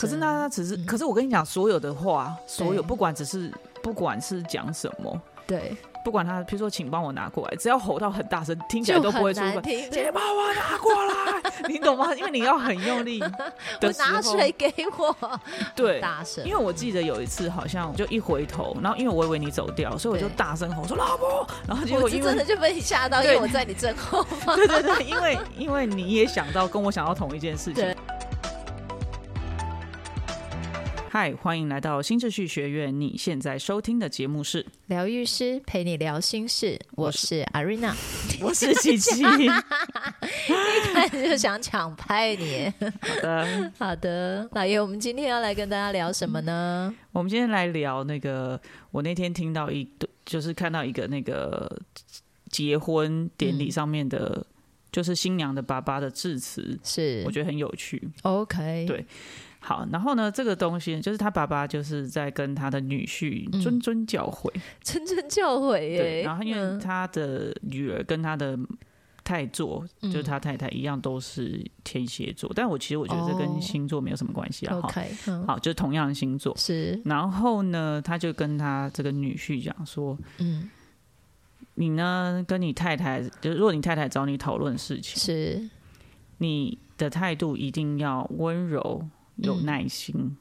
可是那他只是，可是我跟你讲，所有的话，所有不管只是不管是讲什么，对，不管他，比如说请帮我拿过来，只要吼到很大声，听起来都不会出来。请帮我拿过来，你懂吗？因为你要很用力的拿水给我，对，大声。因为我记得有一次，好像就一回头，然后因为我以为你走掉，所以我就大声吼说老婆，然后结果真的就被你吓到，因为我在你正后方。对对对，因为因为你也想到跟我想到同一件事情。嗨，欢迎来到新秩序学院。你现在收听的节目是疗愈师陪你聊心事，我是阿瑞娜，我是琪琪。一看就想抢拍你。好的，好的。老爷，我们今天要来跟大家聊什么呢？我们今天来聊那个，我那天听到一，就是看到一个那个结婚典礼上面的，就是新娘的爸爸的致辞，是我觉得很有趣。OK，对。好，然后呢，这个东西就是他爸爸就是在跟他的女婿谆谆教诲，谆谆教诲耶。然后因为他的女儿跟他的太座，就是他太太一样都是天蝎座，但我其实我觉得这跟星座没有什么关系啊。OK，好，就是同样的星座是。然后呢，他就跟他这个女婿讲说，嗯，你呢跟你太太，就是如果你太太找你讨论事情，是你的态度一定要温柔。有耐心，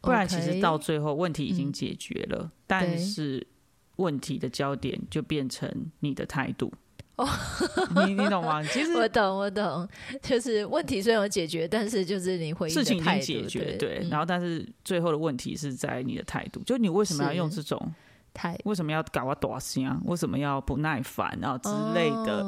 不然其实到最后问题已经解决了，但是问题的焦点就变成你的态度。哦，你你懂吗？其实 我懂，我懂，就是问题虽然有解决，但是就是你回事情已经解决，对。然后，但是最后的问题是在你的态度，就你为什么要用这种态？为什么要搞我短心啊？为什么要不耐烦啊之类的？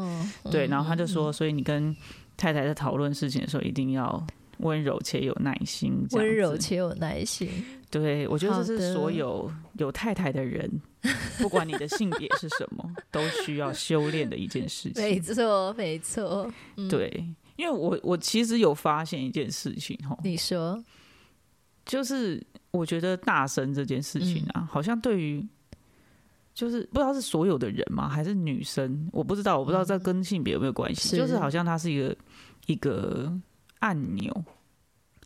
对。然后他就说，所以你跟太太在讨论事情的时候，一定要。温柔且有耐心，温柔且有耐心。对，我觉得这是所有有太太的人，不管你的性别是什么，都需要修炼的一件事情。没错，没错。对，因为我我其实有发现一件事情哈，你说，就是我觉得大声这件事情啊，好像对于就是不知道是所有的人吗，还是女生，我不知道，我不知道这跟性别有没有关系，就是好像它是一个一个。按钮。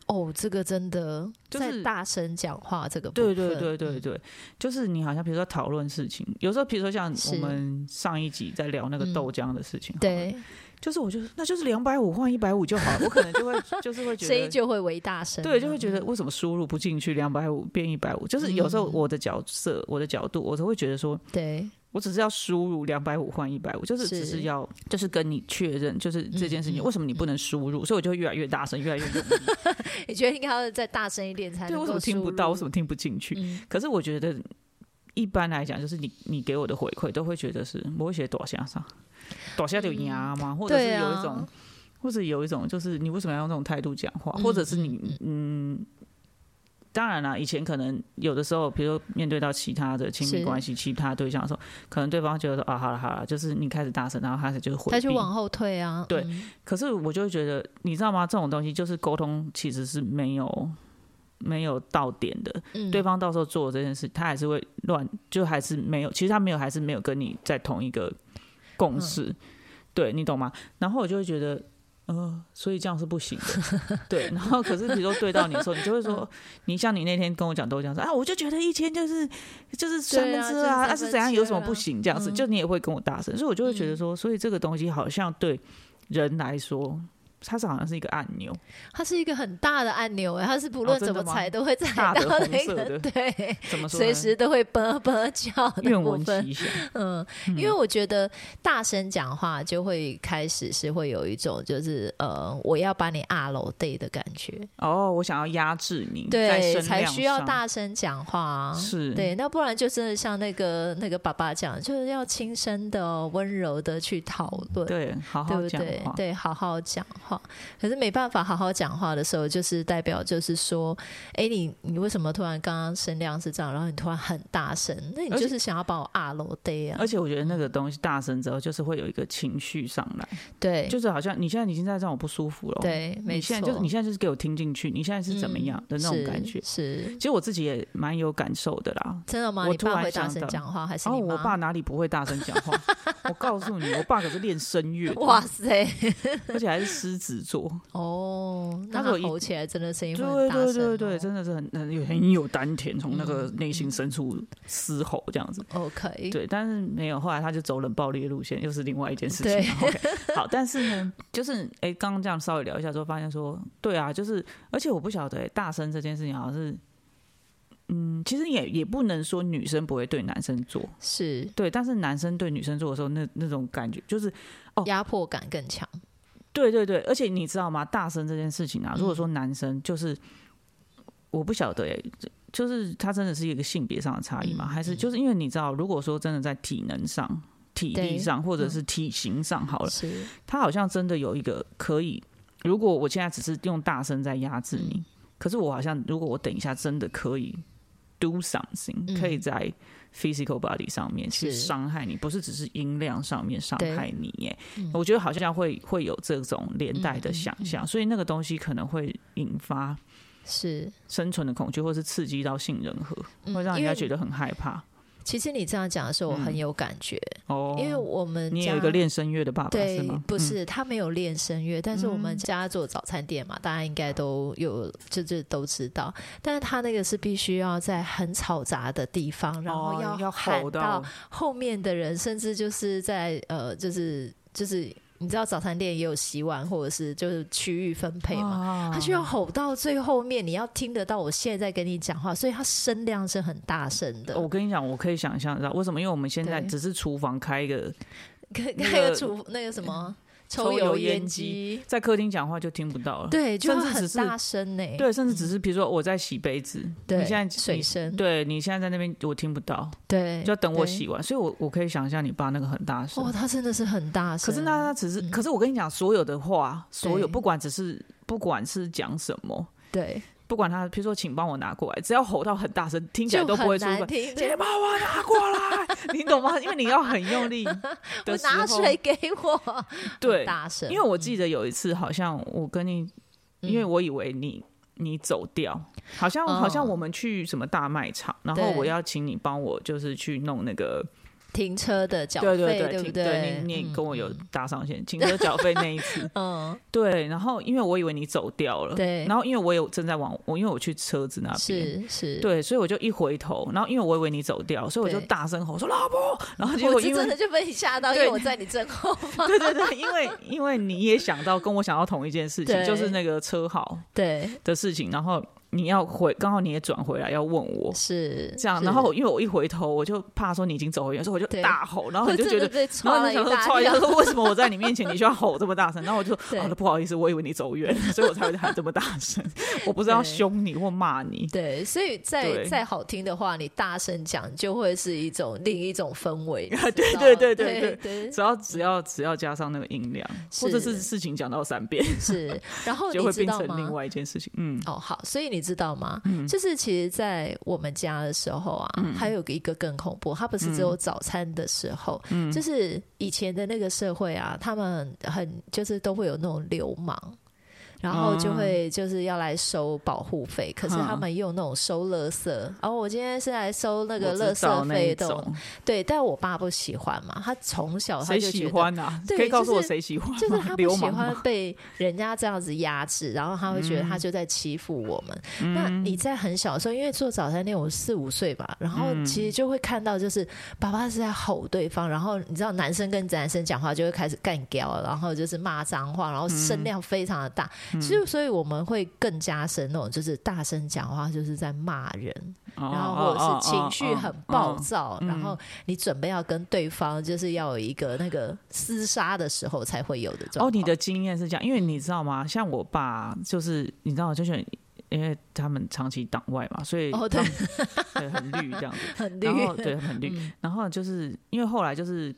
哦，这个真的就是大声讲话这个对对对对对，就是你好像比如说讨论事情，有时候比如说像我们上一集在聊那个豆浆的事情，对，就是我就那就是两百五换一百五就好了，我可能就会 就是会觉得声音就会为大声，对，就会觉得为什么输入不进去两百五变一百五，就是有时候我的角色我的角度，我都会觉得说对。我只是要输入两百五换一百五，就是只是要就是跟你确认，就是这件事情为什么你不能输入，所以我就会越来越大声，越来越用力。你觉得应该要再大声一点才？对，为什么听不到？为什么听不进去？可是我觉得一般来讲，就是你你给我的回馈都会觉得是我会写多下上，多下有压吗？或者是有一种，或者有一种就是你为什么要用这种态度讲话？或者是你嗯。当然了，以前可能有的时候，比如说面对到其他的亲密关系、其他对象的时候，可能对方觉得说啊，好了好了，就是你开始大声，然后开始就是回就往后退啊。对，可是我就会觉得，你知道吗？这种东西就是沟通其实是没有没有到点的。嗯对方到时候做这件事，他还是会乱，就还是没有，其实他没有，还是没有跟你在同一个共识。对你懂吗？然后我就会觉得。呃，所以这样是不行的，对。然后可是，比如说对到你的时候，你就会说，你像你那天跟我讲都这样说啊，我就觉得一千就是就是三分之啊，那是怎样有什么不行这样子，就你也会跟我大声，所以我就会觉得说，所以这个东西好像对人来说。它是好像是一个按钮，它是一个很大的按钮哎，它是不论怎么踩都会踩到那个，对，怎么随时都会啵啵叫的部分。嗯，因为我觉得大声讲话就会开始是会有一种就是呃，我要把你压楼 day 的感觉。哦，我想要压制你，对，才需要大声讲话。是，对，那不然就真的像那个那个爸爸讲，就是要轻声的、温柔的去讨论，对，好好讲话，对，好好讲。可是没办法好好讲话的时候，就是代表就是说，哎，你你为什么突然刚刚声量是这样，然后你突然很大声？那你就是想要把我啊楼对啊？而且我觉得那个东西大声之后，就是会有一个情绪上来，对，就是好像你现在已经在让我不舒服了，对，你现在就是你现在就是给我听进去，你现在是怎么样的那种感觉？是，其实我自己也蛮有感受的啦。真的吗？我突然会大声讲话还是？哦，我爸哪里不会大声讲话？我告诉你，我爸可是练声乐，哇塞，而且还是师。子座哦，那他吼起来真的声音会对对对对，真的是很很有很有丹田，从那个内心深处嘶吼这样子。OK，对，但是没有，后来他就走冷暴力的路线，又是另外一件事情 好，但是呢，就是哎，刚刚这样稍微聊一下之后，发现说，对啊，就是，而且我不晓得、诶大声这件事情好像是，嗯，其实也也不能说女生不会对男生做，是。对，但是男生对女生做的时候，那那种感觉就是，哦。压迫感更强。对对对，而且你知道吗？大声这件事情啊，如果说男生就是，我不晓得哎、就是他真的是一个性别上的差异吗？嗯还是就是因为你知道，如果说真的在体能上、体力上或者嗯是体型上好了，是他好像真的有一个可以。如果我现在只是用大声在压制你，嗯可是我好像如果我等一下真的可以 do something，、嗯。可以在 physical body 上面去伤害你，不是只是音量上面伤害你耶。嗯。我觉得好像会会有这种连带的想嗯象，所以那个东西可能会引发是，生存的恐惧，或是刺激到杏仁核，嗯会让人家觉得很害怕。其实你这样讲的时候，我很有感觉，哦，因为我们你有一个练声乐的爸爸是对吗？，不嗯是他没有练声乐，但是我们嗯。家做早餐店嘛，大家应该都有，就是都知道。但是他那个是必须要在很嘈杂的地方，然后哦要喊到后面的人，甚至就是在呃，就是就是你知道早餐店也有洗碗或者是就是区域分配嘛。他就要吼到最后面，你要听得到我现在在跟你讲话，所以他声量是很大声的。我跟你讲，我可以想象到为什么，因为我们现在只是厨房开一个，开开个厨那个什么抽抽油油烟烟机，在客厅讲话就听不到了。对，就会很甚至只是大声呢。对，甚至只是比如说我在洗杯子，对，你现在水声，对你现在在那边我听不到，对，就要等我洗完，所以我我可以想象你爸那个很大声。哦，他真的是很大声。可是那他只是，嗯可是我跟你讲，所有的话，所有不管只是不管是讲什么，对，不管他，比如说请帮我拿过来，只要吼到很大声，听起来都不会出声。难听。请帮我拿过来，你懂吗？因为你要很用力我的时候，拿水给我，对，大声。因为我记得有一次，好像我跟你，因为嗯我以为你你走掉，好像哦好像我们去什么大卖场，然后我要请你帮我，就是去弄那个，停车的缴对费，对停不对？你你跟我有搭上线，停车缴费那一次，嗯，对，然后因为我以为你走掉了，对然后因为我有正在往我因为我去车子那边。是是，对，所以我就一回头，然后因为我以为你走掉，所以我就大声吼说老婆，然后结果因为真的就被你吓到，因为我在你正后方。对对对，因为因为你也想到跟我想到同一件事情，就是那个车号对，的事情，然后你要回，刚好你也转回来要问我，是这样。然后因为我一回头，我就怕说你已经走远，所以我就大吼，然后我就 觉得骂 你然吼，说为什么我在你面前你就要吼这么大声？然后我就啊，不好意思，我以为你走远，所以我才会喊这么大声。我不是要凶你或骂你，对。所以再再好听的话，你大声讲就会是一种另一种氛围。对对对对对，只要只要只要加上那个音量，或者是事情讲到三遍，是，然后就会变成另外一件事情。嗯，哦好，所以你。知道吗？就是其实，在我们家的时候啊，嗯还有一个更恐怖，它不是只有早餐的时候，嗯就是以前的那个社会啊，他们很就是都会有那种流氓。然后就会就是要来收保护费，可是他们用那种收垃圾。然后我今天是来收那个我垃圾费的，对。但我爸不喜欢嘛，他从小他就喜欢啊？对可以告诉我就是谁喜欢？就是他不喜？欢被人家这样子压制，然后他会觉得他就在欺负我们。那你在很小的时候，因为做早餐店，我四五岁吧，然后其实就会看到，就是爸爸是在吼对方，然后你知道男生跟男生讲话就会开始干掉，然后就是骂脏话，然后声量非常的大。其实，所以我们会更加深那种就是大声讲话，就是在骂人，然后或者是情绪很暴躁，然后你准备要跟对方就是要有一个那个厮杀的时候才会有的状况。哦，你的经验是这样，因为你知道吗？像我爸就是你知道，就是因为他们长期党外嘛，所以对很绿这样子，很绿然后对很绿，嗯然后就是因为后来就是。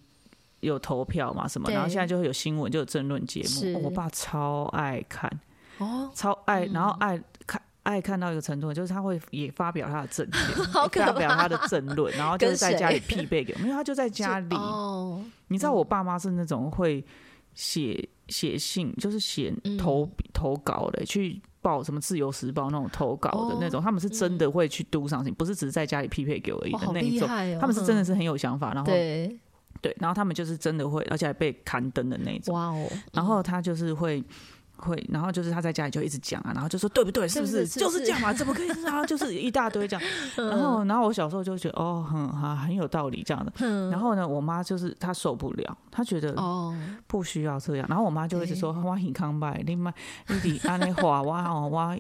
有投票嘛什么，然后现在就会有新闻，就有争论节目。哦我爸超爱看，哦，超爱，然后爱看爱看到一个程度，就是他会也发表他的政见，发表他的政论，然后就是在家里匹配给我们，因为他就在家里。哦，你知道我爸妈是那种会写写信，就是写嗯。投、投稿的，去报什么《自由时报》那种投稿的哦那种，他们是真的会去读上信，不是只是在家里匹配给我而已的那一种。他们是真的嗯。是很有想法，然后对，然后他们就是真的会，而且还被刊登的那种。哇哦，然后他就是会会，然后就是他在家里就一直讲啊，然后就说对不对？是不是就是这样嘛？怎么可以？然后就是一大堆这样。然后，然后我小时候就觉得哦，很哈很有道理这样的。然后呢，我妈就是她受不了，她觉得哦不需要这样。然后我妈就一直说哇很康拜，另外你比安那话哇哦哇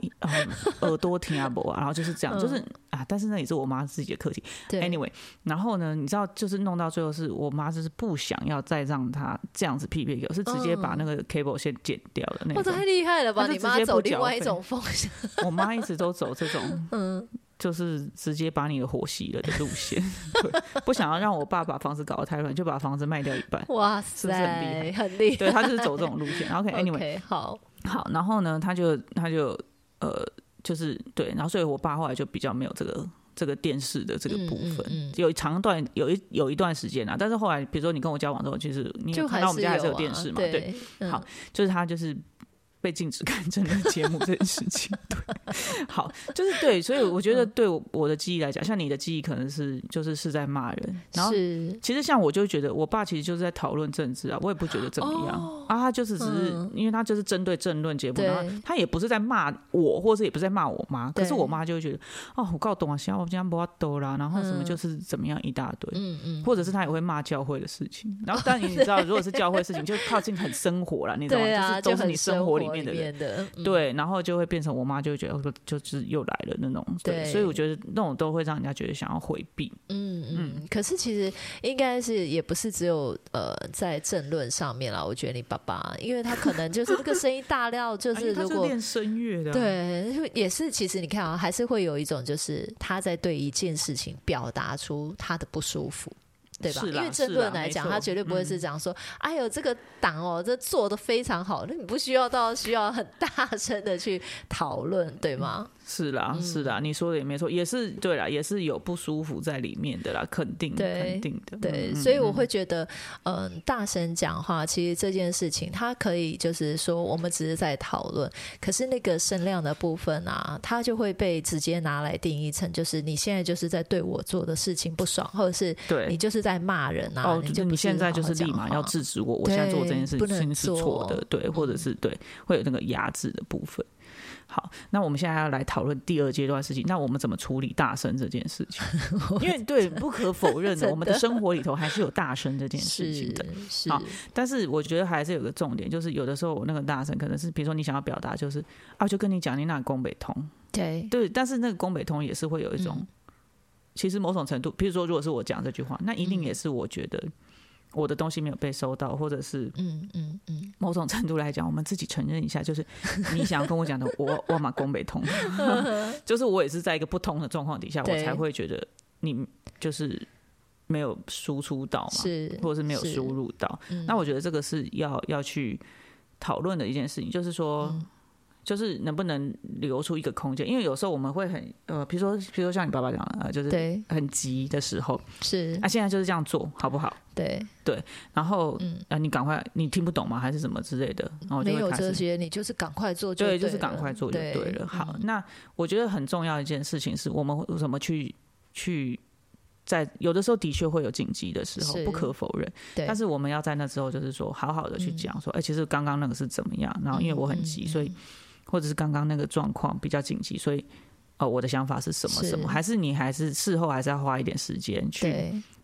耳朵听啊不啊，然后就是这样，就是啊，但是那也是我妈自己的课题。Anyway，然后呢，你知道就是弄到最后是我妈就是不想要再让她这样子匹配，是直接把那个 cable 先剪掉的那种。太厉害了吧！你妈走另外一种方向，我妈一直都走这种，嗯，就是直接把你的火熄了的路线，不想要让我爸把房子搞得太乱，就把房子卖掉一半。哇塞，是不是很厉害？很厉害。对他就是走这种路线。OK，Anyway，好，好，然后呢，他就他就呃，就是对，然后所以我爸后来就比较没有这个这个电视的这个部分，有长段有一有一段时间啊，但是后来比如说你跟我交往之后，其实你看到我们家还是有电视嘛，对，好，就是他就是。被禁止看真的节目这件事情，对，好，就是对，所以我觉得对我的记忆来讲，像你的记忆可能是就是是在骂人，然后其实像我就觉得我爸其实就是在讨论政治啊，我也不觉得怎么样啊，他就是只是因为他就是针对政论节目，然后他也不是在骂我，或者也不是在骂我妈，可是我妈就会觉得哦，我告懂啊，现在我今天不要抖啦，然后什么就是怎么样一大堆，嗯嗯，或者是他也会骂教会的事情，然后 当然你知道，如果是教会事情，就靠近很生活了，你 知道吗？就是都是你生活里。面的人，对，然后就会变成我妈就会觉得就是又来了那种，对，所以我觉得那种都会让人家觉得想要回避。嗯嗯，可是其实应该是也不是只有呃在政论上面啦。我觉得你爸爸，因为他可能就是这个声音大料，就是 如果练声乐的，对，也是其实你看啊，还是会有一种就是他在对一件事情表达出他的不舒服。对吧？因为争论来讲，他绝对不会是讲说：“哎呦，这个党哦，这做的非常好。”那你不需要到需要很大声的去讨论，对吗？是啦，是啦，你说的也没错，也是对啦，也是有不舒服在里面的啦，肯定，肯定的。对，所以我会觉得，嗯，大声讲话，其实这件事情，它可以就是说，我们只是在讨论，可是那个声量的部分啊，它就会被直接拿来定义成，就是你现在就是在对我做的事情不爽，或者是对你就是在骂人啊。哦，就你现在就是立马要制止我，我现在做这件事情是错的，对，或者是对，会有那个压制的部分。好，那我们现在要来讨论第二阶段事情。那我们怎么处理大声这件事情？因为对，不可否认的，我们的生活里头还是有大声这件事情的。好，但是我觉得还是有个重点，就是有的时候我那个大声可能是，比如说你想要表达，就是啊，就跟你讲，你那宫北通，对对，但是那个宫北通也是会有一种，其实某种程度，比如说如果是我讲这句话，那一定也是我觉得。我的东西没有被收到，或者是嗯嗯嗯，某种程度来讲，我们自己承认一下，就是你想要跟我讲的，我我马宫北通，就是我也是在一个不通的状况底下，我才会觉得你就是没有输出到嘛，是，或者是没有输入到。那我觉得这个是要要去讨论的一件事情，就是说。就是能不能留出一个空间？因为有时候我们会很呃，比如说，比如说像你爸爸讲的，就是很急的时候，是啊，现在就是这样做好不好？对对，然后嗯啊，你赶快，你听不懂吗？还是什么之类的？然后没有这些，你就是赶快做，对，就是赶快做就对了。好，那我觉得很重要一件事情是我们怎么去去在有的时候的确会有紧急的时候，不可否认。对，但是我们要在那之后，就是说好好的去讲说，哎，其实刚刚那个是怎么样？然后因为我很急，所以。或者是刚刚那个状况比较紧急，所以，哦，我的想法是什么？什么？还是你还是事后还是要花一点时间去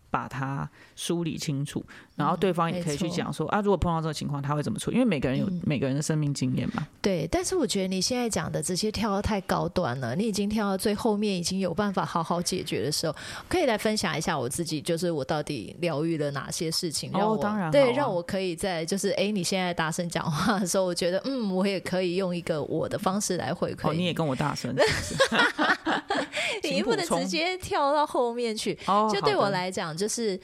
把它梳理清楚？然后对方也可以去讲说啊，如果碰到这个情况，他会怎么处理？因为每个人有每个人的生命经验嘛。对，但是我觉得你现在讲的直接跳的太高端了，你已经跳到最后面，已经有办法好好解决的时候，可以来分享一下我自己，就是我到底疗愈了哪些事情？哦，当然，对，让我可以在就是哎，你现在大声讲话的时候，我觉得嗯，我也可以用一个我的方式来回馈。哦，你也跟我大声，你不能直接跳到后面去。哦，就对我来讲，就是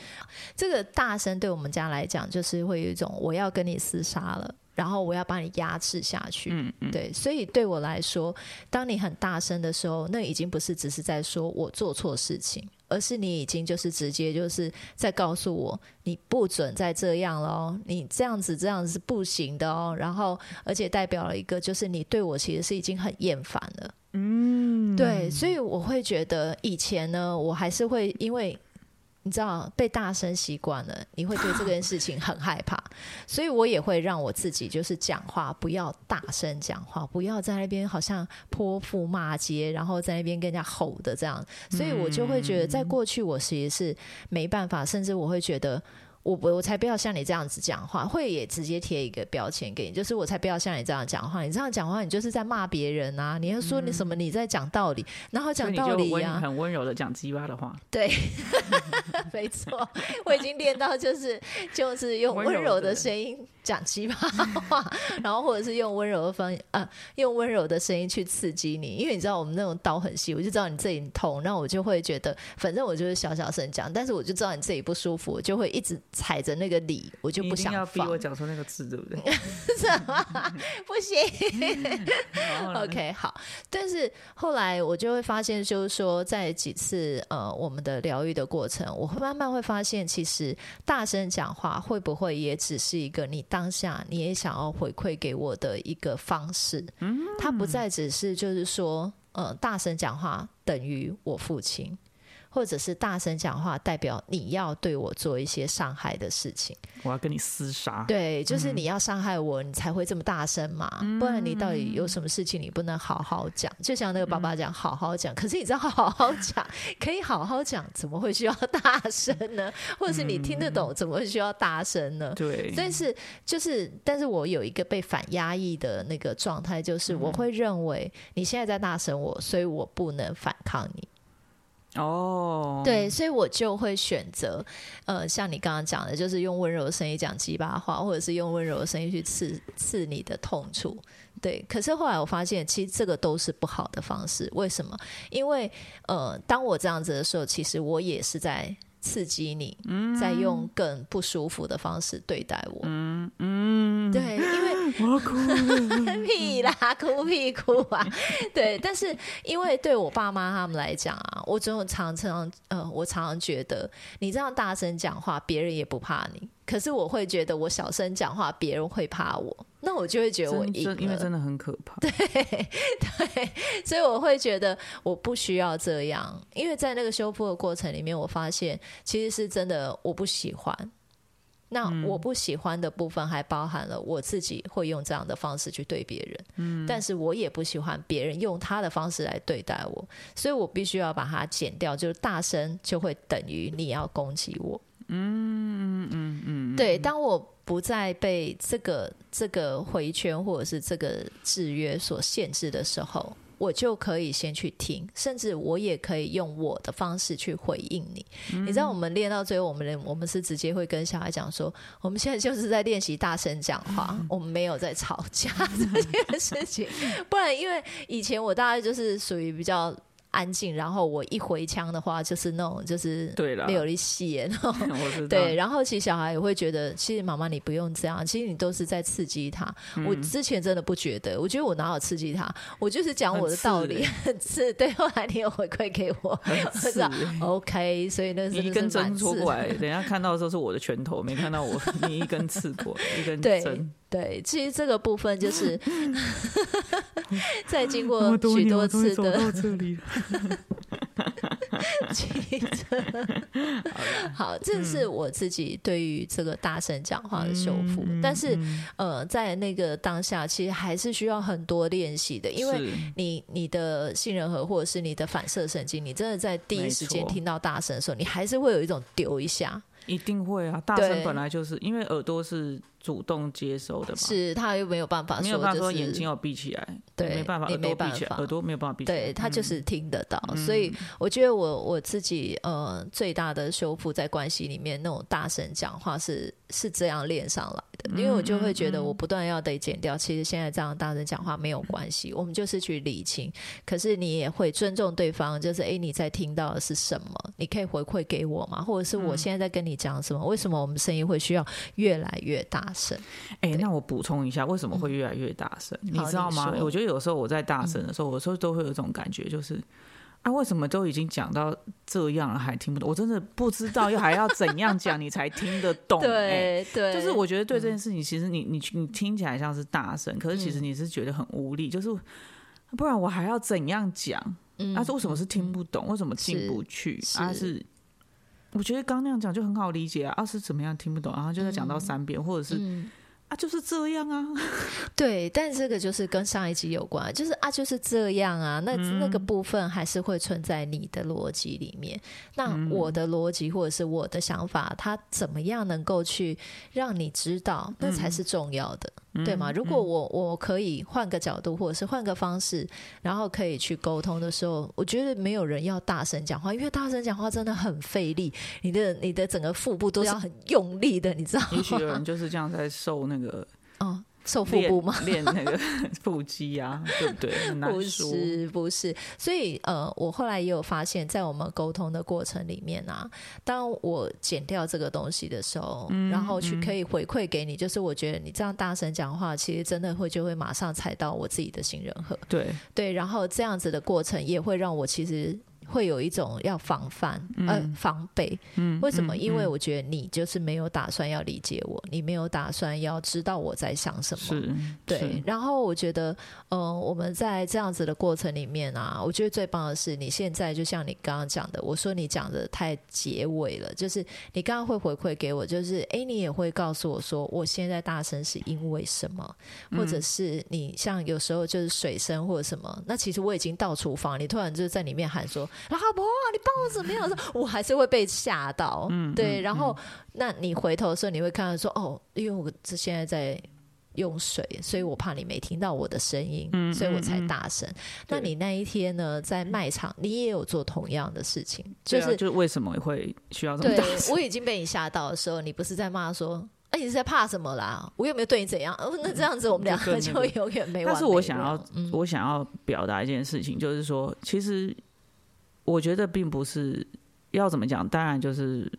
这个大声对我们。我们家来讲，就是会有一种我要跟你厮杀了，然后我要把你压制下去。嗯嗯，对，所以对我来说，当你很大声的时候，那已经不是只是在说我做错事情，而是你已经就是直接就是在告诉我，你不准再这样了哦，你这样子这样子是不行的哦。然后，而且代表了一个，就是你对我其实是已经很厌烦了。嗯，对，所以我会觉得以前呢，我还是会因为。你知道被大声习惯了，你会对这件事情很害怕，所以我也会让我自己就是讲话不要大声讲话，不要在那边好像泼妇骂街，然后在那边跟人家吼的这样，所以我就会觉得，在过去我其实是没办法，甚至我会觉得。我我我才不要像你这样子讲话，会也直接贴一个标签给你，就是我才不要像你这样讲话。你这样讲话，你就是在骂别人啊！你要说你什么？你在讲道理，然后讲道理呀，很温柔的讲鸡巴的话。对，没错，我已经练到就是就是用温柔的声音讲鸡巴话，然后或者是用温柔的方啊，用温柔的声音去刺激你，因为你知道我们那种刀很细，我就知道你这里痛，那我就会觉得，反正我就是小小声讲，但是我就知道你这里不舒服，我就会一直。踩着那个理，我就不想要逼我讲出那个字，对不对？什么？不行。OK，好。但是后来我就会发现，就是说，在几次呃我们的疗愈的过程，我会慢慢会发现，其实大声讲话会不会也只是一个你当下你也想要回馈给我的一个方式？嗯，它不再只是就是说，呃，大声讲话等于我父亲。或者是大声讲话，代表你要对我做一些伤害的事情。我要跟你厮杀。对，就是你要伤害我，你才会这么大声嘛。不然你到底有什么事情你不能好好讲？就像那个爸爸讲，好好讲。可是你知道，好好讲可以好好讲，怎么会需要大声呢？或者是你听得懂，怎么会需要大声呢？对。但是就是，但是我有一个被反压抑的那个状态，就是我会认为你现在在大声我，所以我不能反抗你。哦，对，所以我就会选择，呃，像你刚刚讲的，就是用温柔的声音讲鸡巴话，或者是用温柔的声音去刺刺你的痛处。对，可是后来我发现，其实这个都是不好的方式。为什么？因为，呃，当我这样子的时候，其实我也是在。刺激你，再用更不舒服的方式对待我。嗯嗯，对，因为 我哭 屁啦，哭屁哭啊！对，但是因为对我爸妈他们来讲啊，我总有常常呃，我常常觉得你这样大声讲话，别人也不怕你。可是我会觉得我小声讲话，别人会怕我，那我就会觉得我赢了，因为真的很可怕。对对，所以我会觉得我不需要这样，因为在那个修复的过程里面，我发现其实是真的我不喜欢。那我不喜欢的部分还包含了我自己会用这样的方式去对别人，嗯，但是我也不喜欢别人用他的方式来对待我，所以我必须要把它剪掉，就是大声就会等于你要攻击我。嗯嗯嗯，对，当我不再被这个这个回圈或者是这个制约所限制的时候，我就可以先去听，甚至我也可以用我的方式去回应你。你知道，我们练到最后，我们我们是直接会跟小孩讲说，我们现在就是在练习大声讲话，我们没有在吵架这件事情。不然，因为以前我大概就是属于比较。安静，然后我一回枪的话，就是那种就是没有力气，然后 对，然后其实小孩也会觉得，其实妈妈你不用这样，其实你都是在刺激他。我之前真的不觉得，我觉得我哪有刺激他，我就是讲我的道理，是对。后来你有回馈给我，是 OK，所以那是一根针戳过来，等下看到的时候是我的拳头，没看到我 你一根刺过一根针。对，其实这个部分就是 在经过许多次 的，好，这是我自己对于这个大声讲话的修复。但是，呃，在那个当下，其实还是需要很多练习的，因为你你的杏仁核或者是你的反射神经，你真的在第一时间听到大声的时候，你还是会有一种丢一下，一定会啊，大声本来就是因为耳朵是。主动接收的嘛，是他又没有办法，没有办法说眼睛要闭起来，对，没办法，也没办法，耳朵没有办法闭起来，对他就是听得到，所以我觉得我我自己呃最大的修复在关系里面那种大声讲话是是这样练上来的，因为我就会觉得我不断要得减掉，其实现在这样大声讲话没有关系，我们就是去理清，可是你也会尊重对方，就是哎你在听到的是什么，你可以回馈给我吗？或者是我现在在跟你讲什么？为什么我们声音会需要越来越大声？哎。那我补充一下，为什么会越来越大声？你知道吗？我觉得有时候我在大声的时候，有时候都会有一种感觉，就是啊，为什么都已经讲到这样了，还听不懂？我真的不知道，又还要怎样讲你才听得懂？对对，就是我觉得对这件事情，其实你你你听起来像是大声，可是其实你是觉得很无力，就是不然我还要怎样讲？嗯啊，是为什么是听不懂？为什么进不去？啊是。我觉得刚那样讲就很好理解啊，啊是怎么样听不懂，然后就在讲到三遍，或者是。啊，就是这样啊。对，但这个就是跟上一集有关，就是啊，就是这样啊。那那个部分还是会存在你的逻辑里面。那我的逻辑或者是我的想法，它怎么样能够去让你知道，那才是重要的。对吗？如果我我可以换个角度，或者是换个方式，然后可以去沟通的时候，我觉得没有人要大声讲话，因为大声讲话真的很费力，你的你的整个腹部都是很用力的，你知道吗？也许有人就是这样在受那个哦。瘦腹部吗？练那个腹肌啊，对不对？不是，不是。所以呃，我后来也有发现，在我们沟通的过程里面啊，当我减掉这个东西的时候，然后去可以回馈给你，就是我觉得你这样大声讲话，其实真的会就会马上踩到我自己的信任核。对对，然后这样子的过程也会让我其实。会有一种要防范呃防备，嗯为什么？因为我觉得你就是没有打算要理解我，你没有打算要知道我在想什么。对。然后我觉得，呃，我们在这样子的过程里面啊，我觉得最棒的是，你现在就像你刚刚讲的，我说你讲的太结尾了，就是你刚刚会回馈给我，就是哎，你也会告诉我说，我现在大声是因为什么，或者是你像有时候就是水声或者什么，那其实我已经到厨房，你突然就在里面喊说。老婆，你帮我怎么样？说我还是会被吓到，嗯，对。然后，那你回头的时候，你会看到说，哦，因为我这现在在用水，所以我怕你没听到我的声音，所以我才大声。那你那一天呢，在卖场，你也有做同样的事情，就是就是为什么会需要这么大声？我已经被你吓到的时候，你不是在骂说，哎，你是在怕什么啦？我有没有对你怎样？哦那这样子，我们两个就永远没完。但是我想要，我想要表达一件事情，就是说，其实。我觉得并不是要怎么讲，当然就是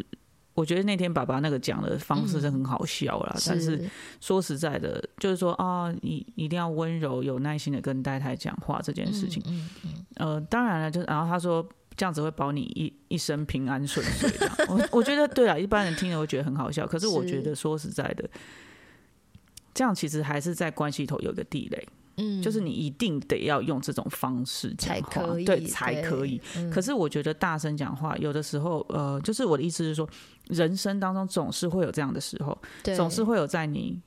我觉得那天爸爸那个讲的方式是很好笑啦。但是说实在的，就是说啊，你一定要温柔有耐心的跟太太讲话这件事情。嗯嗯。呃，当然了，就是然后他说这样子会保你一一生平安顺遂。我我觉得对啊，一般人听了会觉得很好笑。可是我觉得说实在的，这样其实还是在关系头有个地雷。嗯，就是你一定得要用这种方式讲话，对，才可以。可是我觉得大声讲话，有的时候，呃，就是我的意思是说，人生当中总是会有这样的时候，总是会有在你。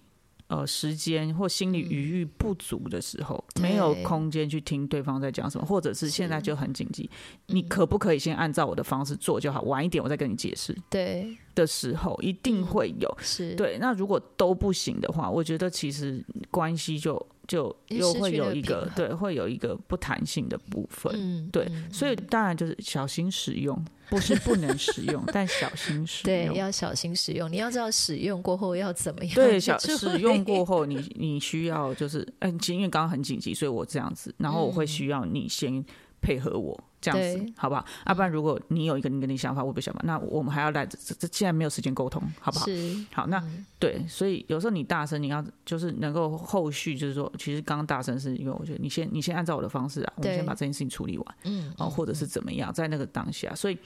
呃，时间或心理余裕不足的时候，没有空间去听对方在讲什么，或者是现在就很紧急，你可不可以先按照我的方式做就好？晚一点我再跟你解释。对的时候，一定会有。是对。那如果都不行的话，我觉得其实关系就就又会有一个对，会有一个不弹性的部分。嗯，对。所以当然就是小心使用。不是不能使用，但小心 使用。对，要小心使用。你要知道使用过后要怎么样。对，小使用过 后，你你需要就是，哎，因为刚刚很紧急，所以我这样子，然后我会需要你先配合我。这样子，好不好？要不然，如果你有一个你跟你想法，我不想法，那我们还要来这这现在没有时间沟通，好不好？好，那对，所以有时候你大声，你要就是能够后续就是说，其实刚刚大声是因为我觉得你先你先按照我的方式啊，我们先把这件事情处理完，嗯，哦，或者是怎么样，在那个当下，所以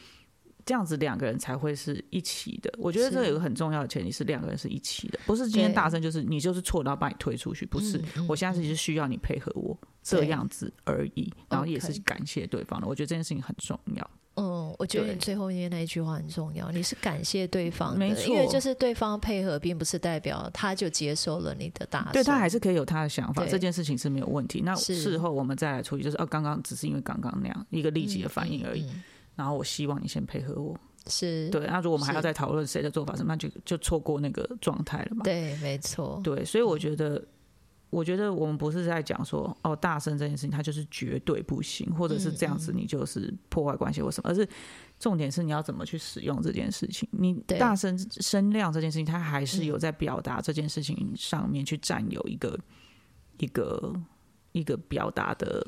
这样子两个人才会是一起的。我觉得这有个很重要的前提是两个人是一起的，不是今天大声就是你就是错，然后把你推出去，不是。我现在是需要你配合我。这样子而已，然后也是感谢对方的。我觉得这件事情很重要。嗯，我觉得最后面那一句话很重要。你是感谢对方，没错，因为就是对方配合，并不是代表他就接受了你的大。对他还是可以有他的想法，这件事情是没有问题。那事后我们再来处理，就是哦，刚刚只是因为刚刚那样一个立即的反应而已。然后我希望你先配合我，是对。那如果我们还要再讨论谁的做法，那就就错过那个状态了嘛？对，没错。对，所以我觉得。我觉得我们不是在讲说哦，大声这件事情它就是绝对不行，或者是这样子你就是破坏关系或什么，而是重点是你要怎么去使用这件事情。你大声声量这件事情，它还是有在表达这件事情上面去占有一个一个一个表达的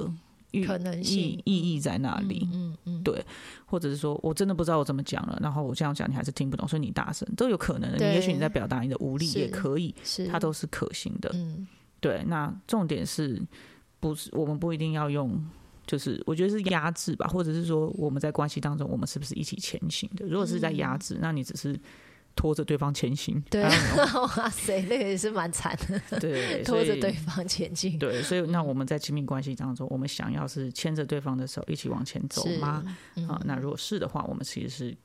可能性意义在那里。嗯嗯，对，或者是说我真的不知道我怎么讲了，然后我这样讲你还是听不懂，所以你大声都有可能。你也许你在表达你的无力也可以，它都是可行的。嗯。对，那重点是不是我们不一定要用，就是我觉得是压制吧，或者是说我们在关系当中，我们是不是一起前行的？如果是在压制，那你只是拖着对方前行。对，哇塞，那个也是蛮惨的。对，拖着对方前进。对，所以那我们在亲密关系当中，我们想要是牵着对方的手一起往前走吗？啊，那如果是的话，我们其实是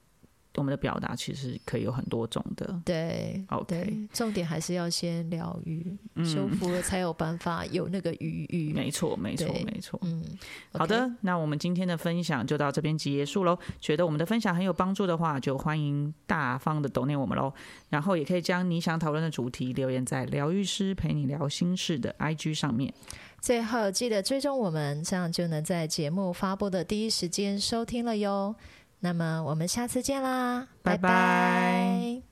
我们的表达其实可以有很多种的。对，OK，重点还是要先疗愈、修复了，才有办法有那个余裕。没错，没错，没错。嗯，好的，那我们今天的分享就到这边结束喽。觉得我们的分享很有帮助的话，就欢迎大方的抖念我们喽。然后也可以将你想讨论的主题留言在疗愈师陪你聊心事的 IG 上面。最后记得追踪我们，这样就能在节目发布的第一时间收听了哟。那么我们下次见啦拜拜。